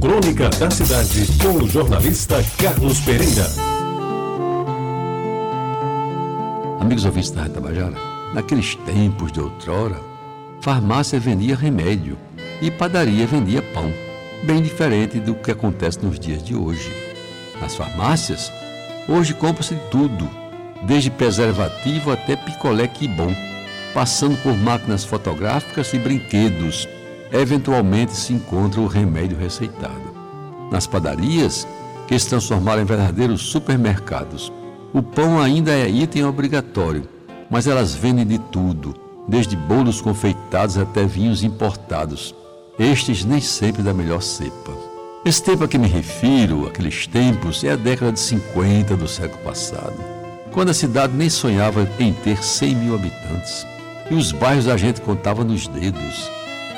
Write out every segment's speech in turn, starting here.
Crônica da Cidade, com o jornalista Carlos Pereira. Amigos ouvintes da Tabajara, naqueles tempos de outrora, farmácia vendia remédio e padaria vendia pão, bem diferente do que acontece nos dias de hoje. Nas farmácias, hoje compra-se tudo, desde preservativo até picolé que bom, passando por máquinas fotográficas e brinquedos eventualmente se encontra o remédio receitado. Nas padarias, que se transformaram em verdadeiros supermercados, o pão ainda é item obrigatório, mas elas vendem de tudo, desde bolos confeitados até vinhos importados, estes nem sempre da melhor cepa. Esse tempo a que me refiro, aqueles tempos, é a década de 50 do século passado, quando a cidade nem sonhava em ter 100 mil habitantes e os bairros a gente contava nos dedos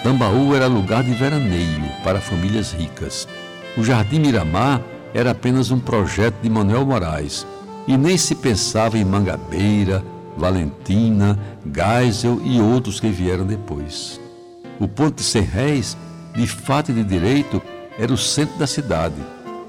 Tambaú era lugar de veraneio para famílias ricas. O Jardim Miramar era apenas um projeto de Manuel Moraes e nem se pensava em Mangabeira, Valentina, Geisel e outros que vieram depois. O Ponto de Réis, de fato e de direito, era o centro da cidade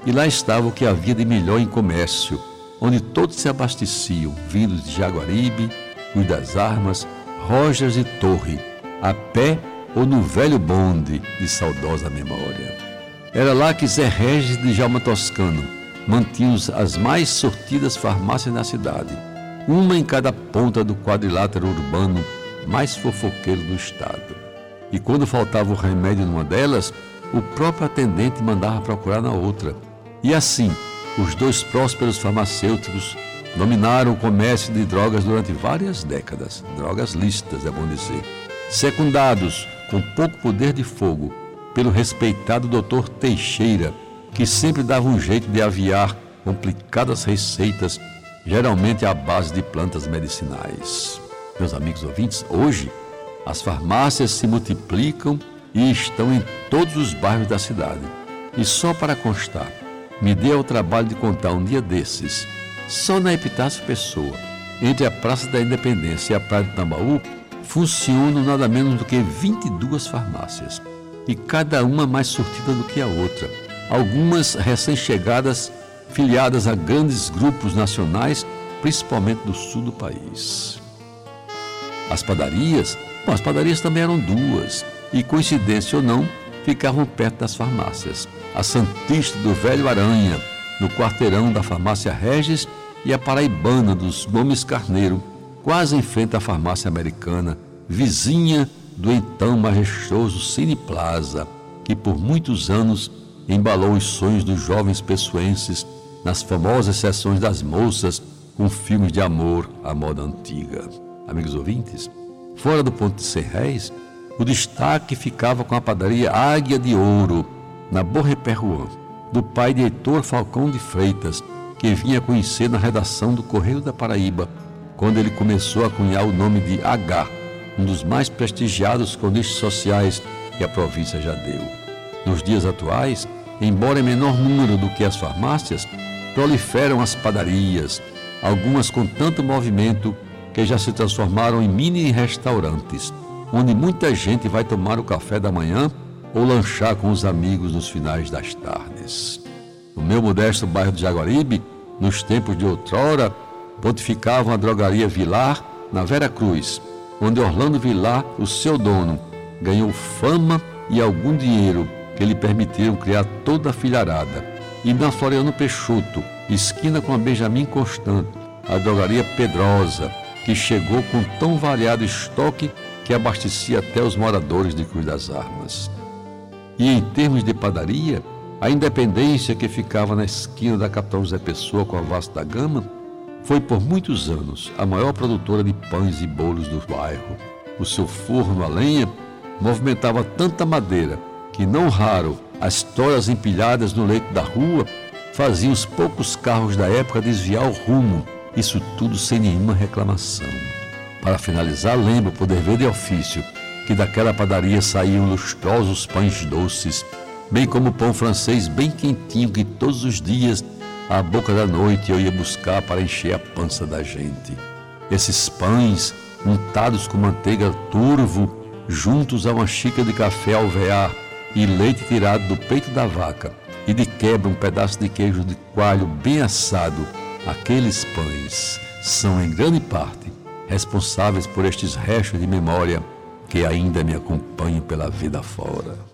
e lá estava o que havia de melhor em comércio, onde todos se abasteciam, vindos de Jaguaribe, Rui das Armas, Rojas e Torre, a pé ou no velho bonde de saudosa memória. Era lá que Zé Regis de Jalma Toscano mantinha as mais sortidas farmácias da cidade, uma em cada ponta do quadrilátero urbano mais fofoqueiro do estado. E quando faltava o remédio numa delas, o próprio atendente mandava procurar na outra. E assim, os dois prósperos farmacêuticos dominaram o comércio de drogas durante várias décadas, drogas lícitas, é bom dizer, secundados com pouco poder de fogo, pelo respeitado Dr. Teixeira, que sempre dava um jeito de aviar complicadas receitas, geralmente à base de plantas medicinais. Meus amigos ouvintes, hoje as farmácias se multiplicam e estão em todos os bairros da cidade. E só para constar, me dê ao trabalho de contar um dia desses, só na Epitácio Pessoa, entre a Praça da Independência e a Praia de Tambaú, funcionam nada menos do que 22 farmácias, e cada uma mais sortida do que a outra. Algumas recém-chegadas, filiadas a grandes grupos nacionais, principalmente do sul do país. As padarias, bom, as padarias também eram duas, e coincidência ou não, ficavam perto das farmácias. A Santista do Velho Aranha, no quarteirão da farmácia Regis, e a Paraibana dos Gomes Carneiro, quase em frente à farmácia americana, vizinha do então majestoso Cine Plaza, que por muitos anos embalou os sonhos dos jovens pessoenses nas famosas sessões das moças com filmes de amor à moda antiga. Amigos ouvintes, fora do ponto de Serréis, o destaque ficava com a padaria Águia de Ouro, na Borrepé Juan, do pai de Heitor Falcão de Freitas, que vinha conhecer na redação do Correio da Paraíba quando ele começou a cunhar o nome de H, um dos mais prestigiados cronistas sociais que a província já deu. Nos dias atuais, embora em menor número do que as farmácias, proliferam as padarias, algumas com tanto movimento que já se transformaram em mini restaurantes, onde muita gente vai tomar o café da manhã ou lanchar com os amigos nos finais das tardes. No meu modesto bairro de Jaguaribe, nos tempos de outrora, pontificavam a drogaria Vilar na Vera Cruz, onde Orlando Vilar, o seu dono, ganhou fama e algum dinheiro que lhe permitiram criar toda a filharada. E na Floriano Peixoto, esquina com a Benjamin Constant, a drogaria Pedrosa, que chegou com tão variado estoque que abastecia até os moradores de Cruz das Armas. E em termos de padaria, a Independência, que ficava na esquina da Capitão José Pessoa com a Vasta da Gama, foi por muitos anos a maior produtora de pães e bolos do bairro. O seu forno a lenha movimentava tanta madeira que, não raro, as toras empilhadas no leito da rua faziam os poucos carros da época desviar o rumo, isso tudo sem nenhuma reclamação. Para finalizar, lembro, por dever de ofício, que daquela padaria saíam lustrosos pães doces, bem como pão francês bem quentinho que todos os dias à boca da noite eu ia buscar para encher a pança da gente. Esses pães, untados com manteiga turvo, juntos a uma xícara de café alvear, e leite tirado do peito da vaca, e de quebra um pedaço de queijo de coalho bem assado, aqueles pães são em grande parte responsáveis por estes restos de memória que ainda me acompanham pela vida fora.